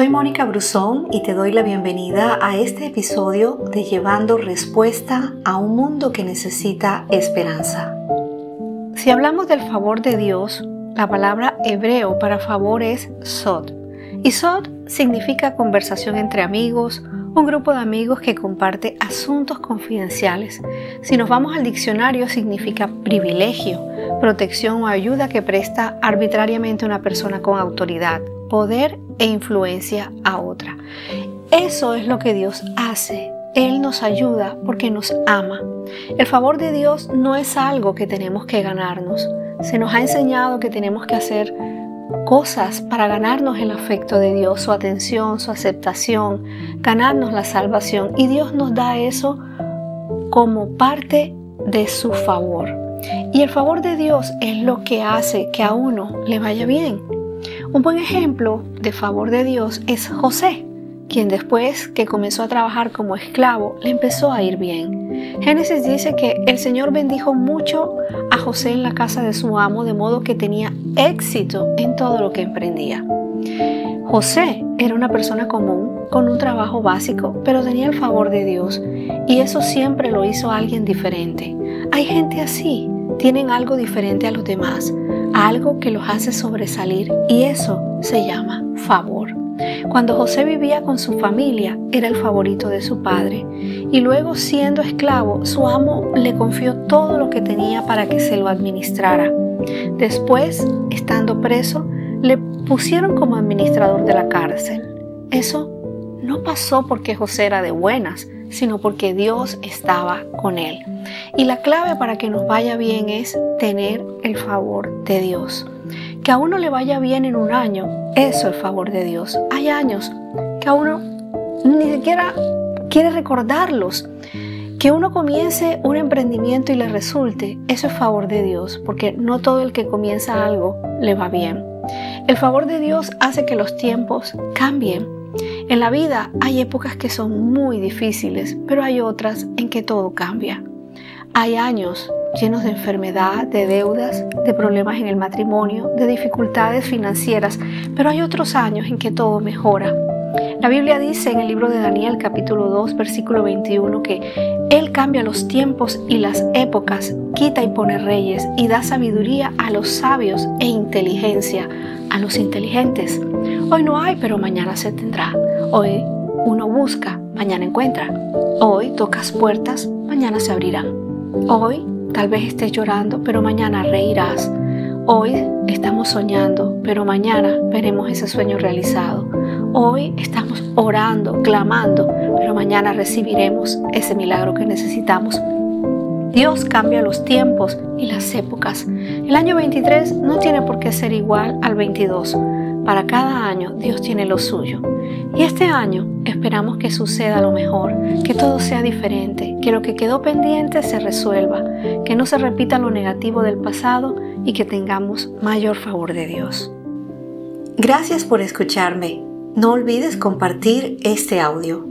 Soy Mónica Brusón y te doy la bienvenida a este episodio de Llevando Respuesta a un mundo que necesita esperanza. Si hablamos del favor de Dios, la palabra hebreo para favor es sod. Y sod significa conversación entre amigos, un grupo de amigos que comparte asuntos confidenciales. Si nos vamos al diccionario significa privilegio, protección o ayuda que presta arbitrariamente una persona con autoridad, poder e influencia a otra. Eso es lo que Dios hace. Él nos ayuda porque nos ama. El favor de Dios no es algo que tenemos que ganarnos. Se nos ha enseñado que tenemos que hacer cosas para ganarnos el afecto de Dios, su atención, su aceptación, ganarnos la salvación. Y Dios nos da eso como parte de su favor. Y el favor de Dios es lo que hace que a uno le vaya bien. Un buen ejemplo de favor de Dios es José, quien después que comenzó a trabajar como esclavo le empezó a ir bien. Génesis dice que el Señor bendijo mucho a José en la casa de su amo, de modo que tenía éxito en todo lo que emprendía. José era una persona común, con un trabajo básico, pero tenía el favor de Dios y eso siempre lo hizo alguien diferente. Hay gente así, tienen algo diferente a los demás, algo que los hace sobresalir y eso se llama favor. Cuando José vivía con su familia, era el favorito de su padre, y luego siendo esclavo, su amo le confió todo lo que tenía para que se lo administrara. Después, estando preso, le pusieron como administrador de la cárcel. Eso no pasó porque José era de buenas, sino porque Dios estaba con él. Y la clave para que nos vaya bien es tener el favor de Dios. Que a uno le vaya bien en un año, eso es favor de Dios. Hay años que a uno ni siquiera quiere recordarlos. Que uno comience un emprendimiento y le resulte, eso es favor de Dios, porque no todo el que comienza algo le va bien. El favor de Dios hace que los tiempos cambien en la vida hay épocas que son muy difíciles, pero hay otras en que todo cambia. Hay años llenos de enfermedad, de deudas, de problemas en el matrimonio, de dificultades financieras, pero hay otros años en que todo mejora. La Biblia dice en el libro de Daniel capítulo 2 versículo 21 que Él cambia los tiempos y las épocas, quita y pone reyes y da sabiduría a los sabios e inteligencia a los inteligentes. Hoy no hay, pero mañana se tendrá. Hoy uno busca, mañana encuentra. Hoy tocas puertas, mañana se abrirán. Hoy tal vez estés llorando, pero mañana reirás. Hoy estamos soñando, pero mañana veremos ese sueño realizado. Hoy estamos orando, clamando, pero mañana recibiremos ese milagro que necesitamos. Dios cambia los tiempos y las épocas. El año 23 no tiene por qué ser igual al 22. Para cada año Dios tiene lo suyo. Y este año esperamos que suceda lo mejor, que todo sea diferente, que lo que quedó pendiente se resuelva, que no se repita lo negativo del pasado y que tengamos mayor favor de Dios. Gracias por escucharme. No olvides compartir este audio.